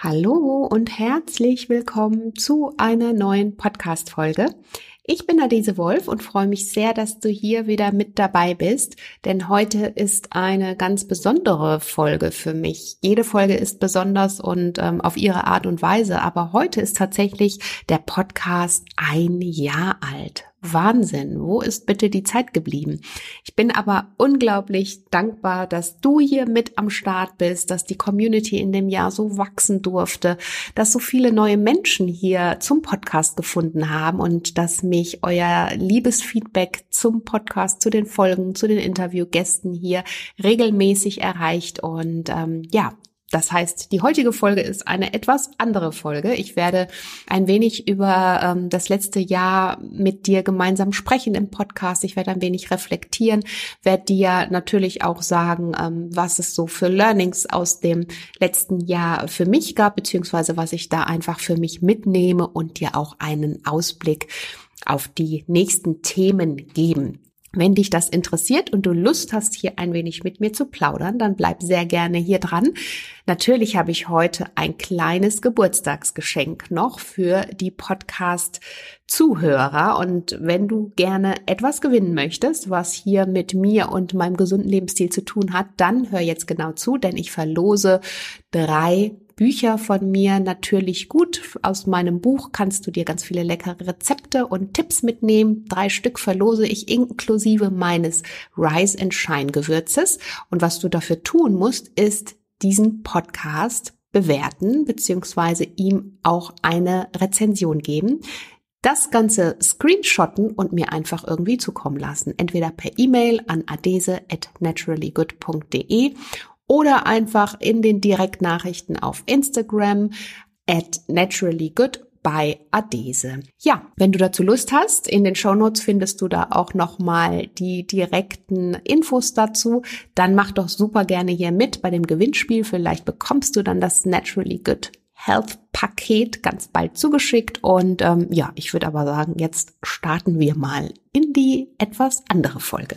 Hallo und herzlich willkommen zu einer neuen Podcast-Folge. Ich bin Adese Wolf und freue mich sehr, dass du hier wieder mit dabei bist, denn heute ist eine ganz besondere Folge für mich. Jede Folge ist besonders und ähm, auf ihre Art und Weise, aber heute ist tatsächlich der Podcast ein Jahr alt. Wahnsinn, wo ist bitte die Zeit geblieben? Ich bin aber unglaublich dankbar, dass du hier mit am Start bist, dass die Community in dem Jahr so wachsen durfte, dass so viele neue Menschen hier zum Podcast gefunden haben und dass mich euer liebes Feedback zum Podcast, zu den Folgen, zu den Interviewgästen hier regelmäßig erreicht. Und ähm, ja, das heißt, die heutige Folge ist eine etwas andere Folge. Ich werde ein wenig über ähm, das letzte Jahr mit dir gemeinsam sprechen im Podcast. Ich werde ein wenig reflektieren, werde dir natürlich auch sagen, ähm, was es so für Learnings aus dem letzten Jahr für mich gab, beziehungsweise was ich da einfach für mich mitnehme und dir auch einen Ausblick auf die nächsten Themen geben. Wenn dich das interessiert und du Lust hast, hier ein wenig mit mir zu plaudern, dann bleib sehr gerne hier dran. Natürlich habe ich heute ein kleines Geburtstagsgeschenk noch für die Podcast-Zuhörer. Und wenn du gerne etwas gewinnen möchtest, was hier mit mir und meinem gesunden Lebensstil zu tun hat, dann hör jetzt genau zu, denn ich verlose drei Bücher von mir natürlich gut. Aus meinem Buch kannst du dir ganz viele leckere Rezepte und Tipps mitnehmen. Drei Stück verlose ich inklusive meines Rise and Shine Gewürzes. Und was du dafür tun musst, ist diesen Podcast bewerten beziehungsweise ihm auch eine Rezension geben das Ganze screenshotten und mir einfach irgendwie zukommen lassen. Entweder per E-Mail an adese at naturallygood.de oder einfach in den Direktnachrichten auf Instagram at naturallygood bei Adese. Ja, wenn du dazu Lust hast, in den Shownotes findest du da auch nochmal die direkten Infos dazu. Dann mach doch super gerne hier mit bei dem Gewinnspiel. Vielleicht bekommst du dann das Naturally Good Health Paket ganz bald zugeschickt. Und ähm, ja, ich würde aber sagen, jetzt starten wir mal in die etwas andere Folge.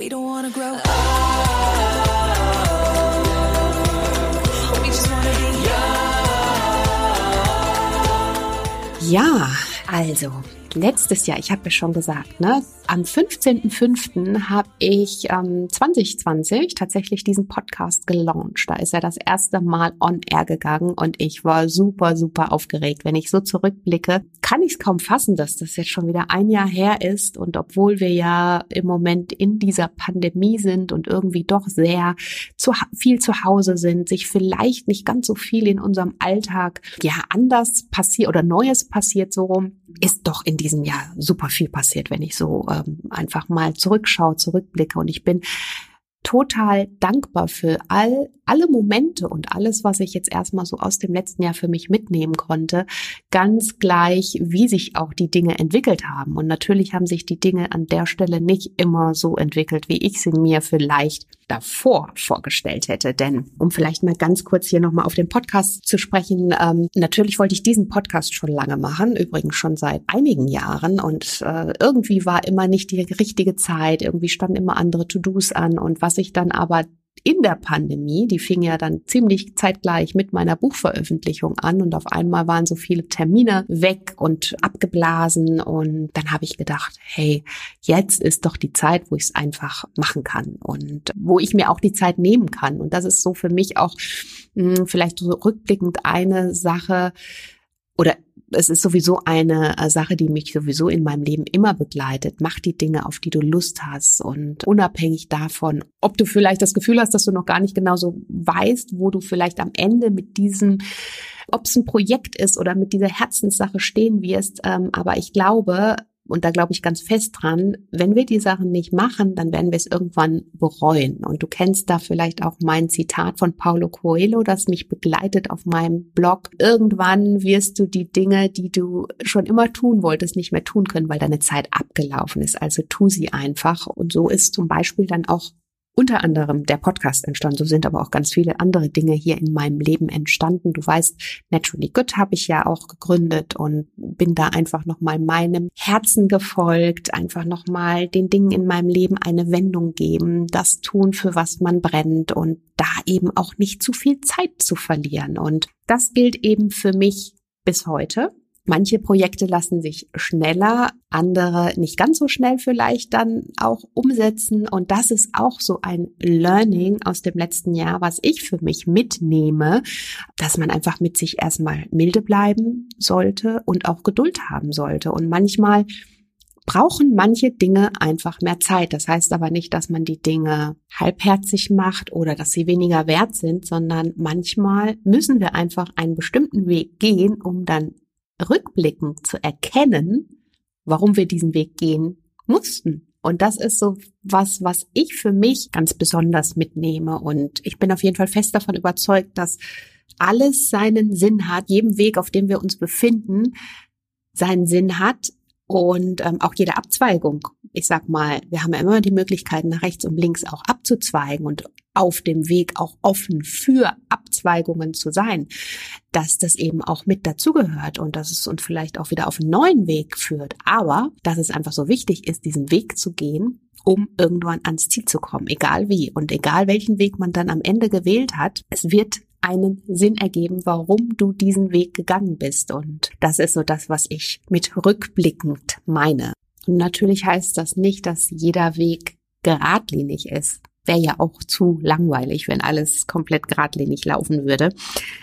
We don't wanna grow up. We just wanna be young. Ja, also letztes Jahr, ich habe ja schon gesagt, ne, am 15.05. habe ich ähm, 2020 tatsächlich diesen Podcast gelauncht. Da ist er das erste Mal on air gegangen und ich war super, super aufgeregt. Wenn ich so zurückblicke, kann ich es kaum fassen, dass das jetzt schon wieder ein Jahr her ist. Und obwohl wir ja im Moment in dieser Pandemie sind und irgendwie doch sehr zu, viel zu Hause sind, sich vielleicht nicht ganz so viel in unserem Alltag ja anders passiert oder Neues passiert so rum, ist doch in diesem Jahr super viel passiert, wenn ich so ähm, einfach mal zurückschaue, zurückblicke. Und ich bin total dankbar für all, alle Momente und alles, was ich jetzt erstmal so aus dem letzten Jahr für mich mitnehmen konnte, ganz gleich, wie sich auch die Dinge entwickelt haben. Und natürlich haben sich die Dinge an der Stelle nicht immer so entwickelt, wie ich sie mir vielleicht davor vorgestellt hätte. Denn um vielleicht mal ganz kurz hier nochmal auf den Podcast zu sprechen, ähm, natürlich wollte ich diesen Podcast schon lange machen, übrigens schon seit einigen Jahren. Und äh, irgendwie war immer nicht die richtige Zeit, irgendwie standen immer andere To-Dos an. Und was ich dann aber in der Pandemie, die fing ja dann ziemlich zeitgleich mit meiner Buchveröffentlichung an und auf einmal waren so viele Termine weg und abgeblasen und dann habe ich gedacht, hey, jetzt ist doch die Zeit, wo ich es einfach machen kann und wo ich mir auch die Zeit nehmen kann. Und das ist so für mich auch mh, hm, vielleicht so rückblickend eine Sache oder es ist sowieso eine äh, Sache, die mich sowieso in meinem Leben immer begleitet. Mach die Dinge, auf die du Lust hast und unabhängig davon, ob du vielleicht das Gefühl hast, dass du noch gar nicht genau so weißt, wo du vielleicht am Ende mit diesem ob es ein Projekt ist oder mit dieser Herzenssache stehen wirst. Ähm, aber ich glaube, und da glaube ich ganz fest dran, wenn wir die Sachen nicht machen, dann werden wir es irgendwann bereuen. Und du kennst da vielleicht auch mein Zitat von Paulo Coelho, das mich begleitet auf meinem Blog. Irgendwann wirst du die Dinge, die du schon immer tun wolltest, nicht mehr tun können, weil deine Zeit abgelaufen ist. Also tu sie einfach. Und so ist zum Beispiel dann auch unter anderem der Podcast entstanden. So sind aber auch ganz viele andere Dinge hier in meinem Leben entstanden. Du weißt, Naturally Good habe ich ja auch gegründet und bin da einfach nochmal meinem Herzen gefolgt, einfach nochmal den Dingen in meinem Leben eine Wendung geben, das tun, für was man brennt und da eben auch nicht zu viel Zeit zu verlieren. Und das gilt eben für mich bis heute. Manche Projekte lassen sich schneller, andere nicht ganz so schnell vielleicht dann auch umsetzen. Und das ist auch so ein Learning aus dem letzten Jahr, was ich für mich mitnehme, dass man einfach mit sich erstmal milde bleiben sollte und auch Geduld haben sollte. Und manchmal brauchen manche Dinge einfach mehr Zeit. Das heißt aber nicht, dass man die Dinge halbherzig macht oder dass sie weniger wert sind, sondern manchmal müssen wir einfach einen bestimmten Weg gehen, um dann rückblickend zu erkennen, warum wir diesen Weg gehen mussten. Und das ist so was, was ich für mich ganz besonders mitnehme. Und ich bin auf jeden Fall fest davon überzeugt, dass alles seinen Sinn hat, jedem Weg, auf dem wir uns befinden, seinen Sinn hat und ähm, auch jede Abzweigung. Ich sag mal, wir haben ja immer die Möglichkeit, nach rechts und links auch abzuzweigen und auf dem Weg auch offen für Abzweigungen zu sein, dass das eben auch mit dazugehört und dass es uns vielleicht auch wieder auf einen neuen Weg führt. Aber dass es einfach so wichtig ist, diesen Weg zu gehen, um irgendwann ans Ziel zu kommen, egal wie und egal welchen Weg man dann am Ende gewählt hat, es wird einen Sinn ergeben, warum du diesen Weg gegangen bist. Und das ist so das, was ich mit rückblickend meine. Und natürlich heißt das nicht, dass jeder Weg geradlinig ist wäre ja auch zu langweilig, wenn alles komplett geradlinig laufen würde.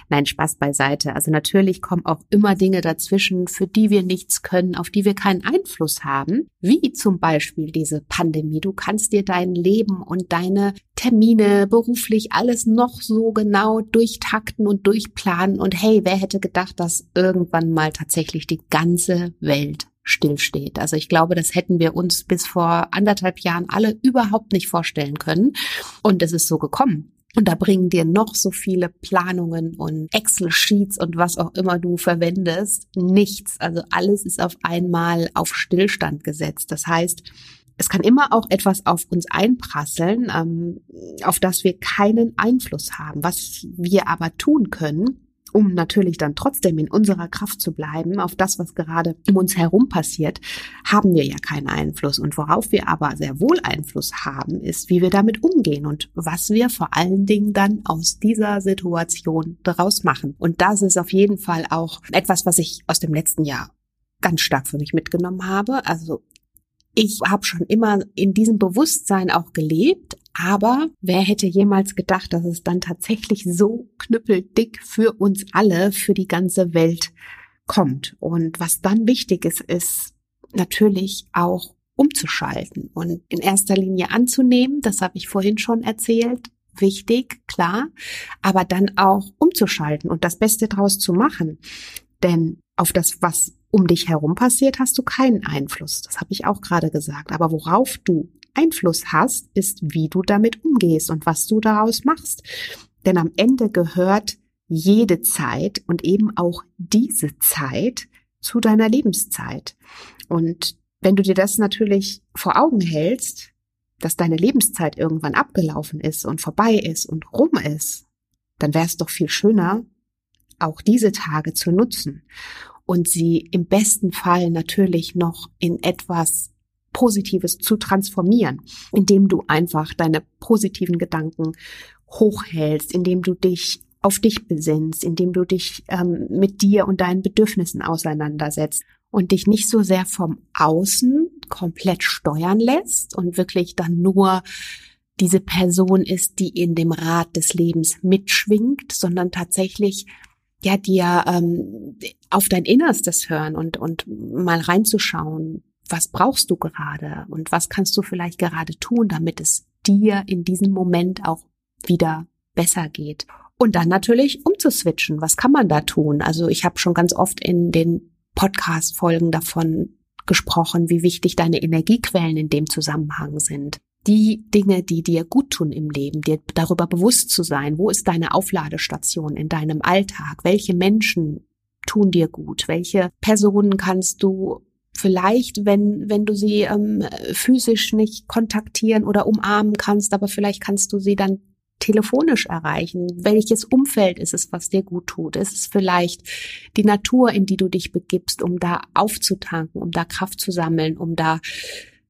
Nein, Spaß beiseite. Also natürlich kommen auch immer Dinge dazwischen, für die wir nichts können, auf die wir keinen Einfluss haben, wie zum Beispiel diese Pandemie. Du kannst dir dein Leben und deine Termine beruflich alles noch so genau durchtakten und durchplanen. Und hey, wer hätte gedacht, dass irgendwann mal tatsächlich die ganze Welt stillsteht. Also ich glaube, das hätten wir uns bis vor anderthalb Jahren alle überhaupt nicht vorstellen können. Und es ist so gekommen. Und da bringen dir noch so viele Planungen und Excel-Sheets und was auch immer du verwendest nichts. Also alles ist auf einmal auf Stillstand gesetzt. Das heißt, es kann immer auch etwas auf uns einprasseln, ähm, auf das wir keinen Einfluss haben. Was wir aber tun können, um natürlich dann trotzdem in unserer Kraft zu bleiben, auf das, was gerade um uns herum passiert, haben wir ja keinen Einfluss. Und worauf wir aber sehr wohl Einfluss haben, ist, wie wir damit umgehen und was wir vor allen Dingen dann aus dieser Situation daraus machen. Und das ist auf jeden Fall auch etwas, was ich aus dem letzten Jahr ganz stark für mich mitgenommen habe. Also ich habe schon immer in diesem Bewusstsein auch gelebt, aber wer hätte jemals gedacht, dass es dann tatsächlich so knüppeldick für uns alle, für die ganze Welt kommt? Und was dann wichtig ist, ist natürlich auch umzuschalten und in erster Linie anzunehmen. Das habe ich vorhin schon erzählt. Wichtig, klar, aber dann auch umzuschalten und das Beste draus zu machen. Denn auf das, was um dich herum passiert, hast du keinen Einfluss. Das habe ich auch gerade gesagt. Aber worauf du Einfluss hast, ist, wie du damit umgehst und was du daraus machst. Denn am Ende gehört jede Zeit und eben auch diese Zeit zu deiner Lebenszeit. Und wenn du dir das natürlich vor Augen hältst, dass deine Lebenszeit irgendwann abgelaufen ist und vorbei ist und rum ist, dann wäre es doch viel schöner, auch diese Tage zu nutzen und sie im besten Fall natürlich noch in etwas Positives zu transformieren, indem du einfach deine positiven Gedanken hochhältst, indem du dich auf dich besinnst, indem du dich ähm, mit dir und deinen Bedürfnissen auseinandersetzt und dich nicht so sehr vom Außen komplett steuern lässt und wirklich dann nur diese Person ist, die in dem Rad des Lebens mitschwingt, sondern tatsächlich ja dir ähm, auf dein Innerstes hören und und mal reinzuschauen, was brauchst du gerade und was kannst du vielleicht gerade tun, damit es dir in diesem Moment auch wieder besser geht. Und dann natürlich umzuswitchen. Was kann man da tun? Also ich habe schon ganz oft in den Podcast-Folgen davon gesprochen, wie wichtig deine Energiequellen in dem Zusammenhang sind. Die Dinge, die dir gut tun im Leben, dir darüber bewusst zu sein, wo ist deine Aufladestation in deinem Alltag, welche Menschen tun dir gut, welche Personen kannst du vielleicht, wenn, wenn du sie ähm, physisch nicht kontaktieren oder umarmen kannst, aber vielleicht kannst du sie dann telefonisch erreichen? Welches Umfeld ist es, was dir gut tut? Ist es vielleicht die Natur, in die du dich begibst, um da aufzutanken, um da Kraft zu sammeln, um da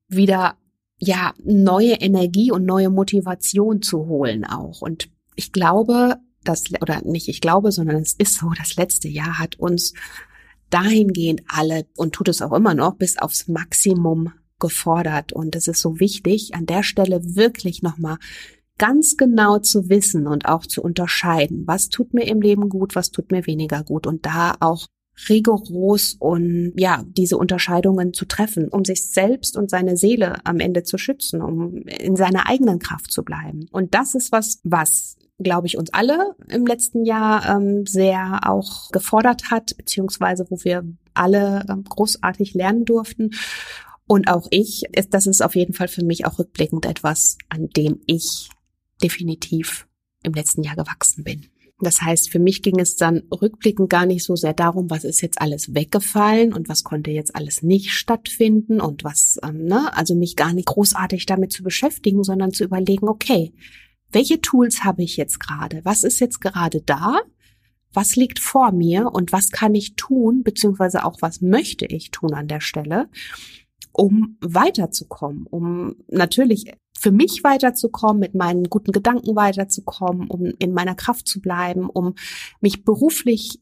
wieder ja neue Energie und neue Motivation zu holen auch? Und ich glaube, das oder nicht ich glaube, sondern es ist so, das letzte Jahr hat uns dahingehend alle und tut es auch immer noch bis aufs Maximum gefordert. Und es ist so wichtig, an der Stelle wirklich nochmal ganz genau zu wissen und auch zu unterscheiden, was tut mir im Leben gut, was tut mir weniger gut und da auch rigoros und ja, diese Unterscheidungen zu treffen, um sich selbst und seine Seele am Ende zu schützen, um in seiner eigenen Kraft zu bleiben. Und das ist was, was glaube ich, uns alle im letzten Jahr ähm, sehr auch gefordert hat, beziehungsweise wo wir alle ähm, großartig lernen durften. Und auch ich, das ist auf jeden Fall für mich auch rückblickend etwas, an dem ich definitiv im letzten Jahr gewachsen bin. Das heißt, für mich ging es dann rückblickend gar nicht so sehr darum, was ist jetzt alles weggefallen und was konnte jetzt alles nicht stattfinden und was, ähm, ne, also mich gar nicht großartig damit zu beschäftigen, sondern zu überlegen, okay, welche Tools habe ich jetzt gerade? Was ist jetzt gerade da? Was liegt vor mir und was kann ich tun, beziehungsweise auch was möchte ich tun an der Stelle, um weiterzukommen, um natürlich für mich weiterzukommen, mit meinen guten Gedanken weiterzukommen, um in meiner Kraft zu bleiben, um mich beruflich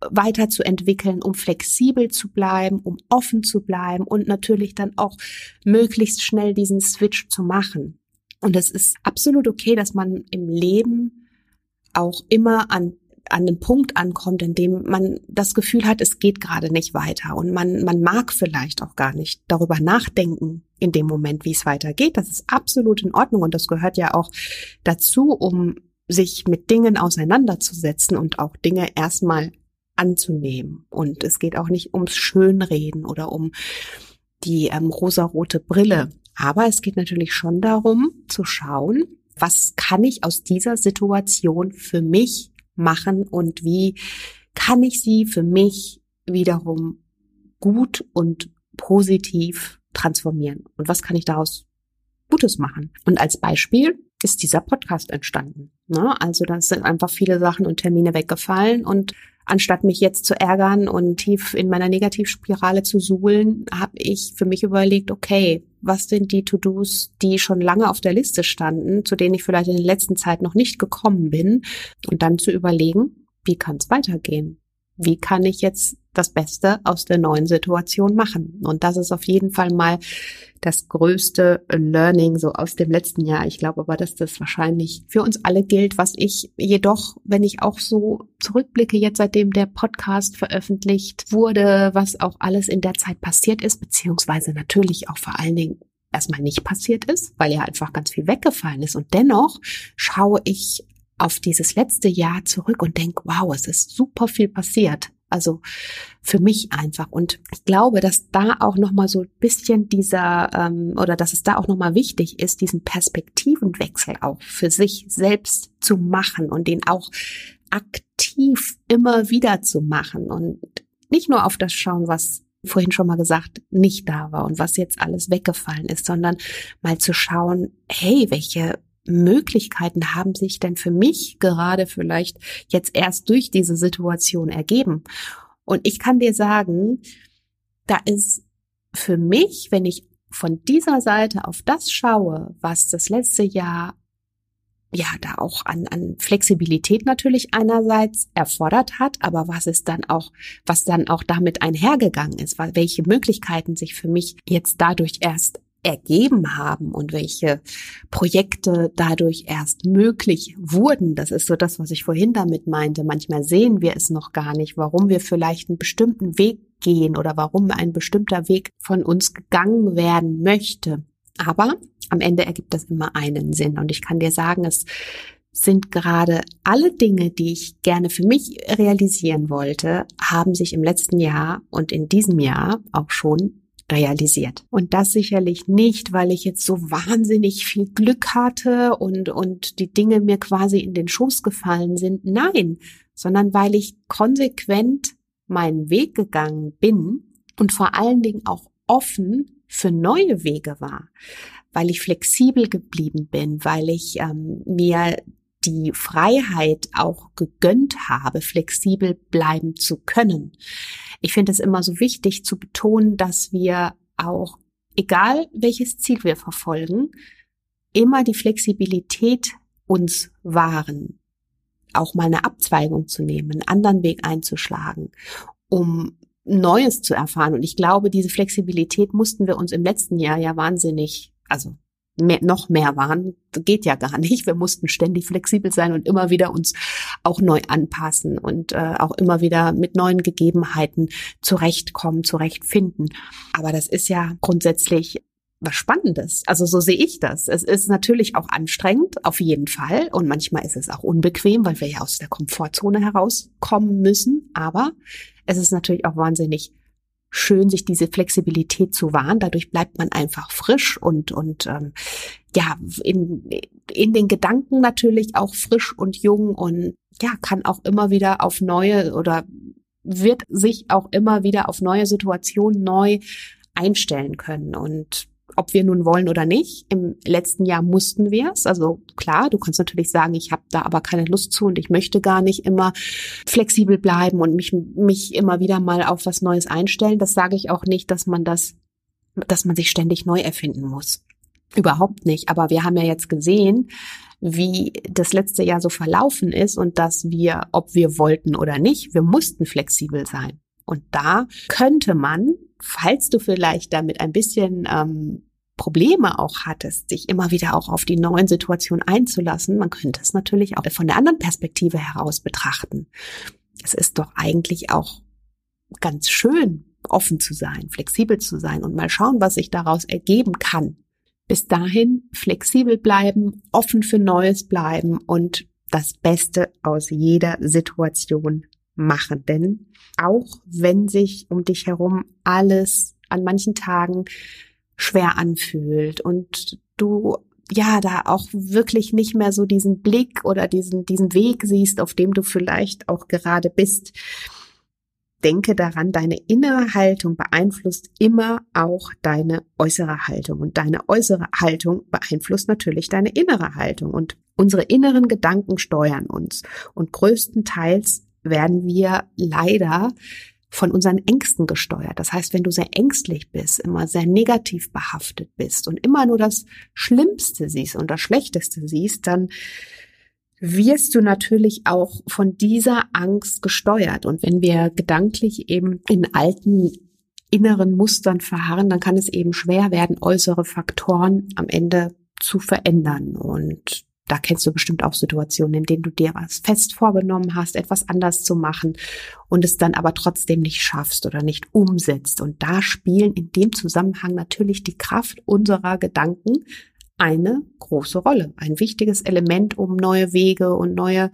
weiterzuentwickeln, um flexibel zu bleiben, um offen zu bleiben und natürlich dann auch möglichst schnell diesen Switch zu machen. Und es ist absolut okay, dass man im Leben auch immer an an den Punkt ankommt, in dem man das Gefühl hat, es geht gerade nicht weiter und man, man mag vielleicht auch gar nicht darüber nachdenken in dem Moment, wie es weitergeht. Das ist absolut in Ordnung und das gehört ja auch dazu, um sich mit Dingen auseinanderzusetzen und auch Dinge erstmal anzunehmen. Und es geht auch nicht ums Schönreden oder um die ähm, rosarote Brille, aber es geht natürlich schon darum zu schauen, was kann ich aus dieser Situation für mich machen und wie kann ich sie für mich wiederum gut und positiv transformieren und was kann ich daraus Gutes machen. Und als Beispiel ist dieser Podcast entstanden. Ne? Also da sind einfach viele Sachen und Termine weggefallen und anstatt mich jetzt zu ärgern und tief in meiner Negativspirale zu suhlen, habe ich für mich überlegt, okay, was sind die To-Dos, die schon lange auf der Liste standen, zu denen ich vielleicht in der letzten Zeit noch nicht gekommen bin und dann zu überlegen, wie kann es weitergehen? Wie kann ich jetzt das Beste aus der neuen Situation machen. Und das ist auf jeden Fall mal das größte Learning so aus dem letzten Jahr. Ich glaube aber, dass das wahrscheinlich für uns alle gilt, was ich jedoch, wenn ich auch so zurückblicke, jetzt seitdem der Podcast veröffentlicht wurde, was auch alles in der Zeit passiert ist, beziehungsweise natürlich auch vor allen Dingen erstmal nicht passiert ist, weil ja einfach ganz viel weggefallen ist. Und dennoch schaue ich auf dieses letzte Jahr zurück und denke, wow, es ist super viel passiert. Also für mich einfach. Und ich glaube, dass da auch nochmal so ein bisschen dieser, ähm, oder dass es da auch nochmal wichtig ist, diesen Perspektivenwechsel auch für sich selbst zu machen und den auch aktiv immer wieder zu machen und nicht nur auf das schauen, was vorhin schon mal gesagt, nicht da war und was jetzt alles weggefallen ist, sondern mal zu schauen, hey, welche Möglichkeiten haben sich denn für mich gerade vielleicht jetzt erst durch diese Situation ergeben? Und ich kann dir sagen, da ist für mich, wenn ich von dieser Seite auf das schaue, was das letzte Jahr ja da auch an, an Flexibilität natürlich einerseits erfordert hat, aber was es dann auch, was dann auch damit einhergegangen ist, welche Möglichkeiten sich für mich jetzt dadurch erst ergeben haben und welche Projekte dadurch erst möglich wurden. Das ist so das, was ich vorhin damit meinte. Manchmal sehen wir es noch gar nicht, warum wir vielleicht einen bestimmten Weg gehen oder warum ein bestimmter Weg von uns gegangen werden möchte. Aber am Ende ergibt das immer einen Sinn. Und ich kann dir sagen, es sind gerade alle Dinge, die ich gerne für mich realisieren wollte, haben sich im letzten Jahr und in diesem Jahr auch schon realisiert. Und das sicherlich nicht, weil ich jetzt so wahnsinnig viel Glück hatte und, und die Dinge mir quasi in den Schoß gefallen sind. Nein, sondern weil ich konsequent meinen Weg gegangen bin und vor allen Dingen auch offen für neue Wege war, weil ich flexibel geblieben bin, weil ich ähm, mir die Freiheit auch gegönnt habe, flexibel bleiben zu können. Ich finde es immer so wichtig zu betonen, dass wir auch, egal welches Ziel wir verfolgen, immer die Flexibilität uns wahren, auch mal eine Abzweigung zu nehmen, einen anderen Weg einzuschlagen, um Neues zu erfahren. Und ich glaube, diese Flexibilität mussten wir uns im letzten Jahr ja wahnsinnig, also mehr, noch mehr waren, geht ja gar nicht. Wir mussten ständig flexibel sein und immer wieder uns auch neu anpassen und äh, auch immer wieder mit neuen Gegebenheiten zurechtkommen, zurechtfinden. Aber das ist ja grundsätzlich was Spannendes. Also so sehe ich das. Es ist natürlich auch anstrengend, auf jeden Fall. Und manchmal ist es auch unbequem, weil wir ja aus der Komfortzone herauskommen müssen. Aber es ist natürlich auch wahnsinnig schön, sich diese Flexibilität zu wahren. Dadurch bleibt man einfach frisch und, und ähm, ja, in, in den Gedanken natürlich auch frisch und jung und ja, kann auch immer wieder auf neue oder wird sich auch immer wieder auf neue Situationen neu einstellen können. Und ob wir nun wollen oder nicht. Im letzten Jahr mussten wir es. Also klar, du kannst natürlich sagen, ich habe da aber keine Lust zu und ich möchte gar nicht immer flexibel bleiben und mich, mich immer wieder mal auf was Neues einstellen. Das sage ich auch nicht, dass man das, dass man sich ständig neu erfinden muss. Überhaupt nicht. Aber wir haben ja jetzt gesehen, wie das letzte Jahr so verlaufen ist und dass wir, ob wir wollten oder nicht, wir mussten flexibel sein. Und da könnte man, falls du vielleicht damit ein bisschen ähm, Probleme auch hattest, sich immer wieder auch auf die neuen Situationen einzulassen, man könnte es natürlich auch von der anderen Perspektive heraus betrachten. Es ist doch eigentlich auch ganz schön, offen zu sein, flexibel zu sein und mal schauen, was sich daraus ergeben kann. Bis dahin flexibel bleiben, offen für Neues bleiben und das Beste aus jeder Situation machen. Denn auch wenn sich um dich herum alles an manchen Tagen schwer anfühlt und du ja da auch wirklich nicht mehr so diesen Blick oder diesen diesen Weg siehst, auf dem du vielleicht auch gerade bist. Denke daran, deine innere Haltung beeinflusst immer auch deine äußere Haltung und deine äußere Haltung beeinflusst natürlich deine innere Haltung und unsere inneren Gedanken steuern uns und größtenteils werden wir leider von unseren Ängsten gesteuert. Das heißt, wenn du sehr ängstlich bist, immer sehr negativ behaftet bist und immer nur das Schlimmste siehst und das Schlechteste siehst, dann wirst du natürlich auch von dieser Angst gesteuert. Und wenn wir gedanklich eben in alten inneren Mustern verharren, dann kann es eben schwer werden, äußere Faktoren am Ende zu verändern. Und da kennst du bestimmt auch Situationen, in denen du dir was fest vorgenommen hast, etwas anders zu machen und es dann aber trotzdem nicht schaffst oder nicht umsetzt. Und da spielen in dem Zusammenhang natürlich die Kraft unserer Gedanken eine große Rolle, ein wichtiges Element, um neue Wege und neue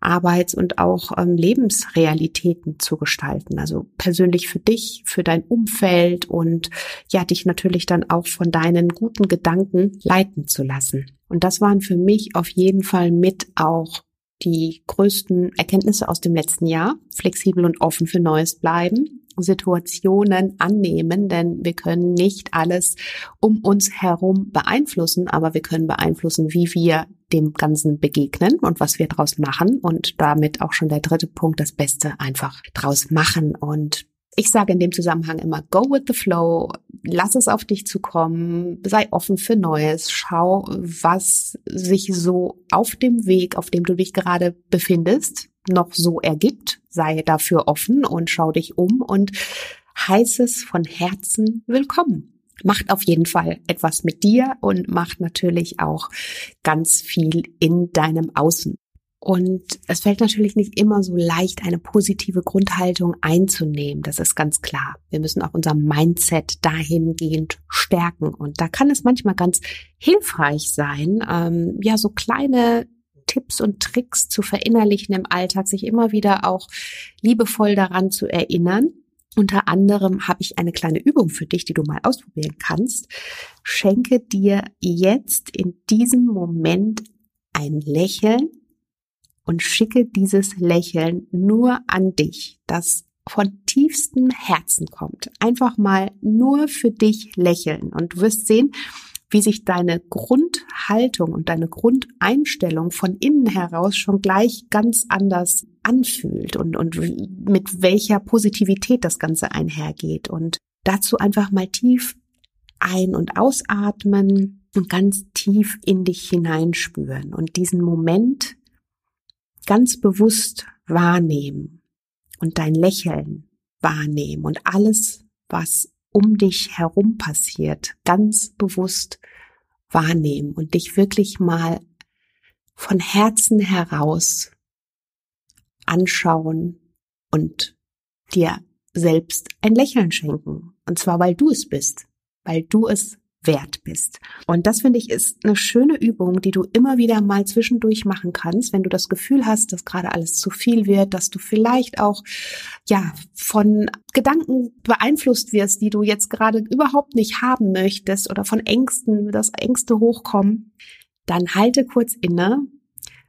Arbeits- und auch ähm, Lebensrealitäten zu gestalten. Also persönlich für dich, für dein Umfeld und ja, dich natürlich dann auch von deinen guten Gedanken leiten zu lassen. Und das waren für mich auf jeden Fall mit auch die größten Erkenntnisse aus dem letzten Jahr. Flexibel und offen für Neues bleiben, Situationen annehmen, denn wir können nicht alles um uns herum beeinflussen, aber wir können beeinflussen, wie wir dem Ganzen begegnen und was wir draus machen und damit auch schon der dritte Punkt, das Beste einfach draus machen und ich sage in dem Zusammenhang immer, go with the flow, lass es auf dich zukommen, sei offen für Neues, schau, was sich so auf dem Weg, auf dem du dich gerade befindest, noch so ergibt, sei dafür offen und schau dich um und heiß es von Herzen willkommen. Macht auf jeden Fall etwas mit dir und macht natürlich auch ganz viel in deinem Außen. Und es fällt natürlich nicht immer so leicht, eine positive Grundhaltung einzunehmen. Das ist ganz klar. Wir müssen auch unser Mindset dahingehend stärken. Und da kann es manchmal ganz hilfreich sein, ähm, ja, so kleine Tipps und Tricks zu verinnerlichen im Alltag, sich immer wieder auch liebevoll daran zu erinnern, Unter anderem habe ich eine kleine Übung für dich, die du mal ausprobieren kannst. Schenke dir jetzt in diesem Moment ein Lächeln und schicke dieses Lächeln nur an dich, das von tiefstem Herzen kommt. Einfach mal nur für dich lächeln und du wirst sehen, wie sich deine Grundhaltung und deine Grundeinstellung von innen heraus schon gleich ganz anders anfühlt und, und mit welcher Positivität das Ganze einhergeht. Und dazu einfach mal tief ein- und ausatmen und ganz tief in dich hineinspüren und diesen Moment ganz bewusst wahrnehmen und dein Lächeln wahrnehmen und alles, was um dich herum passiert, ganz bewusst wahrnehmen und dich wirklich mal von Herzen heraus anschauen und dir selbst ein Lächeln schenken. Und zwar, weil du es bist, weil du es wert bist. Und das finde ich ist eine schöne Übung, die du immer wieder mal zwischendurch machen kannst, wenn du das Gefühl hast, dass gerade alles zu viel wird, dass du vielleicht auch, ja, von Gedanken beeinflusst wirst, die du jetzt gerade überhaupt nicht haben möchtest oder von Ängsten, dass Ängste hochkommen. Dann halte kurz inne.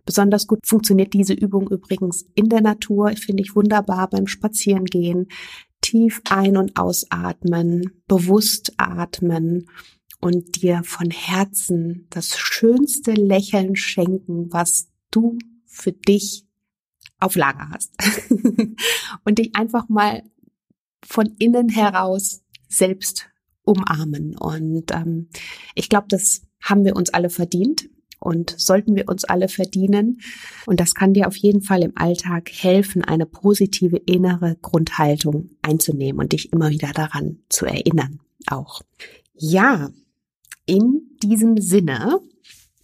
Besonders gut funktioniert diese Übung übrigens in der Natur, finde ich wunderbar beim Spazierengehen. Tief ein- und ausatmen, bewusst atmen und dir von Herzen das schönste Lächeln schenken, was du für dich auf Lager hast. und dich einfach mal von innen heraus selbst umarmen. Und ähm, ich glaube, das haben wir uns alle verdient und sollten wir uns alle verdienen. Und das kann dir auf jeden Fall im Alltag helfen, eine positive innere Grundhaltung einzunehmen und dich immer wieder daran zu erinnern. Auch. Ja, in diesem Sinne,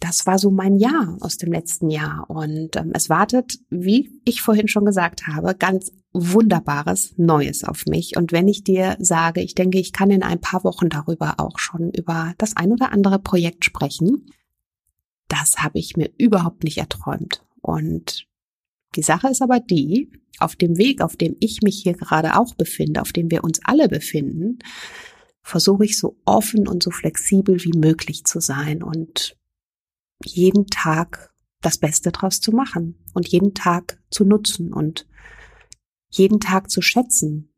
das war so mein Jahr aus dem letzten Jahr. Und ähm, es wartet, wie ich vorhin schon gesagt habe, ganz wunderbares Neues auf mich. Und wenn ich dir sage, ich denke, ich kann in ein paar Wochen darüber auch schon über das ein oder andere Projekt sprechen, das habe ich mir überhaupt nicht erträumt. Und die Sache ist aber die, auf dem Weg, auf dem ich mich hier gerade auch befinde, auf dem wir uns alle befinden, versuche ich so offen und so flexibel wie möglich zu sein und jeden Tag das Beste draus zu machen und jeden Tag zu nutzen und jeden Tag zu schätzen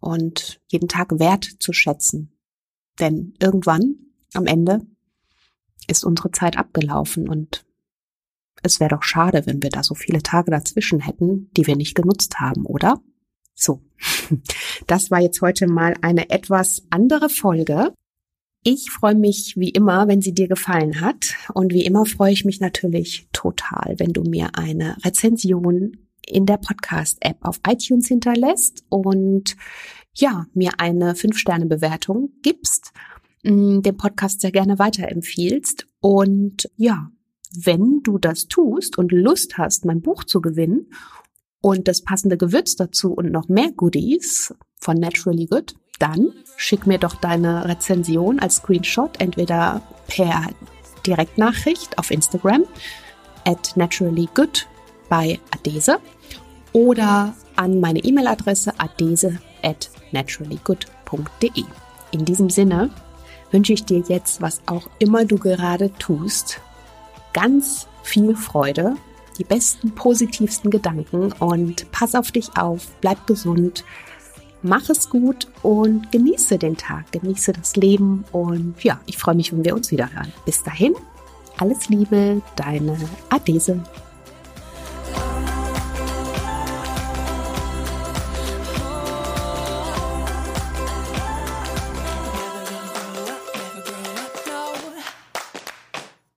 und jeden Tag wert zu schätzen. Denn irgendwann, am Ende, ist unsere Zeit abgelaufen und es wäre doch schade, wenn wir da so viele Tage dazwischen hätten, die wir nicht genutzt haben, oder? So, das war jetzt heute mal eine etwas andere Folge. Ich freue mich wie immer, wenn sie dir gefallen hat. Und wie immer freue ich mich natürlich total, wenn du mir eine Rezension in der Podcast-App auf iTunes hinterlässt und ja, mir eine 5-Sterne-Bewertung gibst, mm, den Podcast sehr gerne weiterempfiehlst. Und ja, wenn du das tust und Lust hast, mein Buch zu gewinnen und das passende Gewürz dazu und noch mehr Goodies von Naturally Good, dann schick mir doch deine Rezension als Screenshot entweder per Direktnachricht auf Instagram at naturallygood bei Adese oder an meine E-Mail-Adresse adese at naturallygood.de. In diesem Sinne wünsche ich dir jetzt, was auch immer du gerade tust, ganz viel Freude die besten, positivsten Gedanken und pass auf dich auf, bleib gesund, mach es gut und genieße den Tag, genieße das Leben und ja, ich freue mich, wenn wir uns wieder hören. Bis dahin, alles Liebe, deine Adese.